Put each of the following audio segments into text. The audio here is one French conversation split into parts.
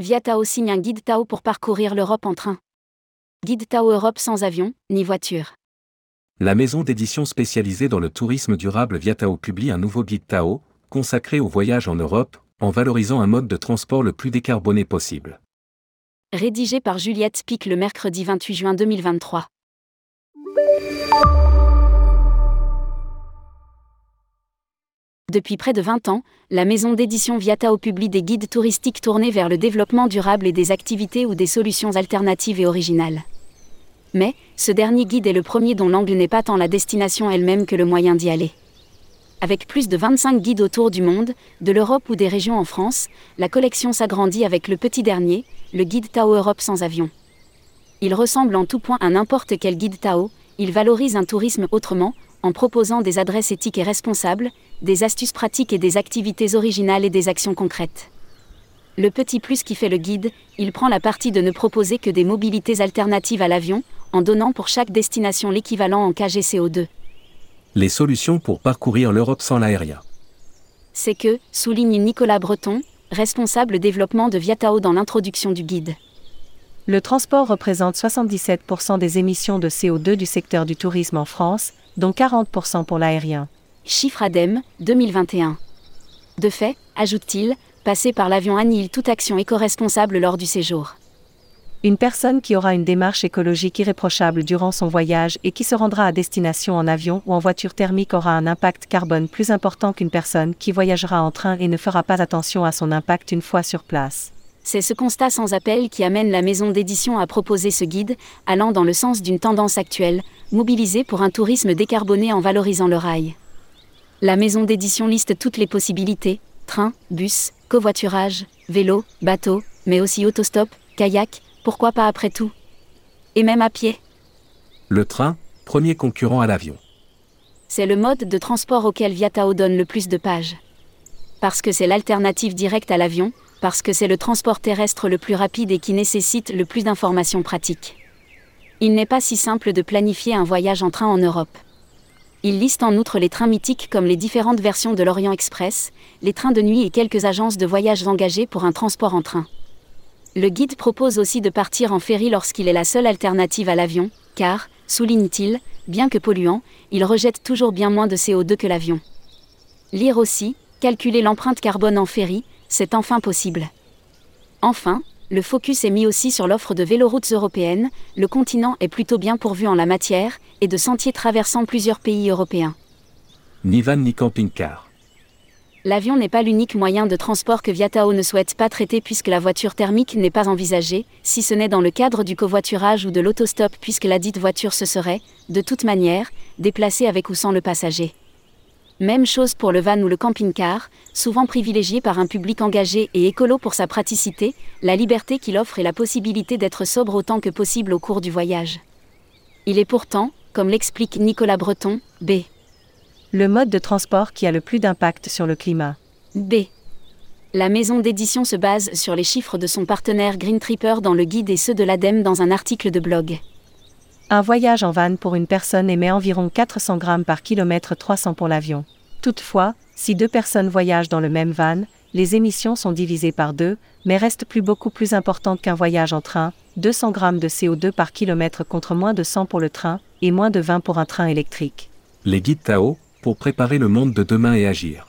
Via Tao signe un guide Tao pour parcourir l'Europe en train. Guide Tao Europe sans avion, ni voiture. La maison d'édition spécialisée dans le tourisme durable Viatao publie un nouveau guide Tao, consacré au voyage en Europe, en valorisant un mode de transport le plus décarboné possible. Rédigé par Juliette Pic le mercredi 28 juin 2023. Depuis près de 20 ans, la maison d'édition Viatao publie des guides touristiques tournés vers le développement durable et des activités ou des solutions alternatives et originales. Mais, ce dernier guide est le premier dont l'angle n'est pas tant la destination elle-même que le moyen d'y aller. Avec plus de 25 guides autour du monde, de l'Europe ou des régions en France, la collection s'agrandit avec le petit dernier, le guide Tao Europe sans avion. Il ressemble en tout point à n'importe quel guide Tao, il valorise un tourisme autrement, en proposant des adresses éthiques et responsables, des astuces pratiques et des activités originales et des actions concrètes. Le petit plus qui fait le guide, il prend la partie de ne proposer que des mobilités alternatives à l'avion, en donnant pour chaque destination l'équivalent en KGCO2. Les solutions pour parcourir l'Europe sans l'aérien. C'est que, souligne Nicolas Breton, responsable développement de Viatao dans l'introduction du guide. Le transport représente 77% des émissions de CO2 du secteur du tourisme en France, dont 40% pour l'aérien. Chiffre ADEME, 2021. De fait, ajoute-t-il, passer par l'avion annihile toute action éco-responsable lors du séjour. Une personne qui aura une démarche écologique irréprochable durant son voyage et qui se rendra à destination en avion ou en voiture thermique aura un impact carbone plus important qu'une personne qui voyagera en train et ne fera pas attention à son impact une fois sur place. C'est ce constat sans appel qui amène la maison d'édition à proposer ce guide, allant dans le sens d'une tendance actuelle, mobilisée pour un tourisme décarboné en valorisant le rail. La maison d'édition liste toutes les possibilités, train, bus, covoiturage, vélo, bateau, mais aussi autostop, kayak, pourquoi pas après tout Et même à pied. Le train, premier concurrent à l'avion. C'est le mode de transport auquel Viatao donne le plus de pages. Parce que c'est l'alternative directe à l'avion, parce que c'est le transport terrestre le plus rapide et qui nécessite le plus d'informations pratiques. Il n'est pas si simple de planifier un voyage en train en Europe. Il liste en outre les trains mythiques comme les différentes versions de l'Orient Express, les trains de nuit et quelques agences de voyage engagées pour un transport en train. Le guide propose aussi de partir en ferry lorsqu'il est la seule alternative à l'avion, car, souligne-t-il, bien que polluant, il rejette toujours bien moins de CO2 que l'avion. Lire aussi, calculer l'empreinte carbone en ferry, c'est enfin possible. Enfin, le focus est mis aussi sur l'offre de véloroutes européennes, le continent est plutôt bien pourvu en la matière, et de sentiers traversant plusieurs pays européens. Ni van ni camping-car. L'avion n'est pas l'unique moyen de transport que Viatao ne souhaite pas traiter puisque la voiture thermique n'est pas envisagée, si ce n'est dans le cadre du covoiturage ou de l'autostop puisque la dite voiture se serait, de toute manière, déplacée avec ou sans le passager. Même chose pour le van ou le camping-car, souvent privilégié par un public engagé et écolo pour sa praticité, la liberté qu'il offre et la possibilité d'être sobre autant que possible au cours du voyage. Il est pourtant, comme l'explique Nicolas Breton, B. Le mode de transport qui a le plus d'impact sur le climat. B. La maison d'édition se base sur les chiffres de son partenaire Green Tripper dans le guide et ceux de l'ADEME dans un article de blog. Un voyage en van pour une personne émet environ 400 grammes par kilomètre 300 pour l'avion. Toutefois, si deux personnes voyagent dans le même van, les émissions sont divisées par deux, mais restent plus beaucoup plus importantes qu'un voyage en train, 200 grammes de CO2 par kilomètre contre moins de 100 pour le train, et moins de 20 pour un train électrique. Les guides Tao, pour préparer le monde de demain et agir.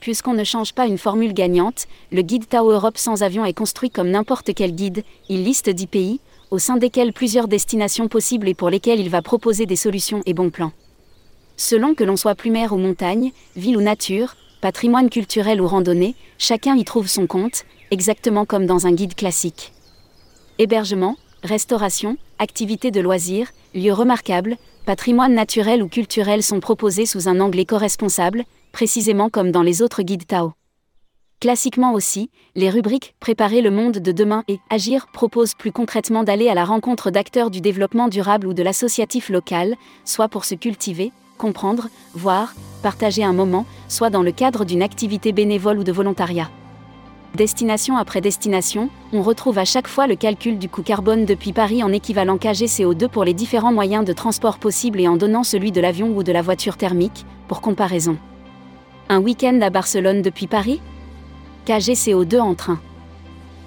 Puisqu'on ne change pas une formule gagnante, le guide Tao Europe sans avion est construit comme n'importe quel guide, il liste 10 pays, au sein desquels plusieurs destinations possibles et pour lesquelles il va proposer des solutions et bons plans. Selon que l'on soit plumaire ou montagne, ville ou nature, patrimoine culturel ou randonnée, chacun y trouve son compte, exactement comme dans un guide classique. Hébergement, restauration, activités de loisirs, lieux remarquables, patrimoine naturel ou culturel sont proposés sous un angle éco-responsable, précisément comme dans les autres guides Tao. Classiquement aussi, les rubriques Préparer le monde de demain et Agir proposent plus concrètement d'aller à la rencontre d'acteurs du développement durable ou de l'associatif local, soit pour se cultiver, comprendre, voir, partager un moment, soit dans le cadre d'une activité bénévole ou de volontariat. Destination après destination, on retrouve à chaque fois le calcul du coût carbone depuis Paris en équivalent KGCO2 pour les différents moyens de transport possibles et en donnant celui de l'avion ou de la voiture thermique, pour comparaison. Un week-end à Barcelone depuis Paris? KGCO2 en train.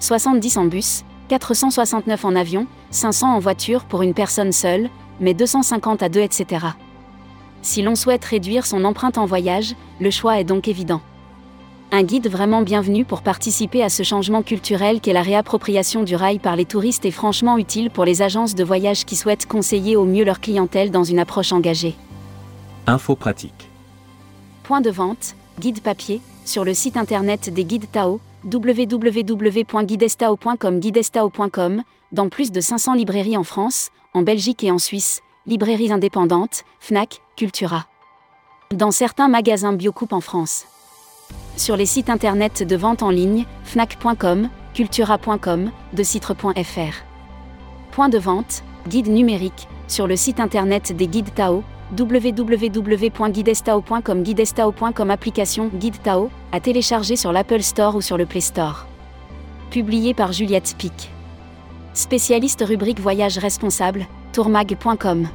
70 en bus, 469 en avion, 500 en voiture pour une personne seule, mais 250 à deux, etc. Si l'on souhaite réduire son empreinte en voyage, le choix est donc évident. Un guide vraiment bienvenu pour participer à ce changement culturel qu'est la réappropriation du rail par les touristes est franchement utile pour les agences de voyage qui souhaitent conseiller au mieux leur clientèle dans une approche engagée. Info pratique. Point de vente, guide papier, sur le site internet des guides Tao, www.guidestao.com guidestao.com, dans plus de 500 librairies en France, en Belgique et en Suisse, librairies indépendantes, FNAC, Cultura. Dans certains magasins Biocoupe en France. Sur les sites internet de vente en ligne, fnac.com, cultura.com, decitre.fr. Point de vente, guide numérique, sur le site internet des guides Tao, www.guidestao.com guidestao.com application Guide Tao, à télécharger sur l'Apple Store ou sur le Play Store. Publié par Juliette Pic. Spécialiste rubrique voyage responsable, tourmag.com.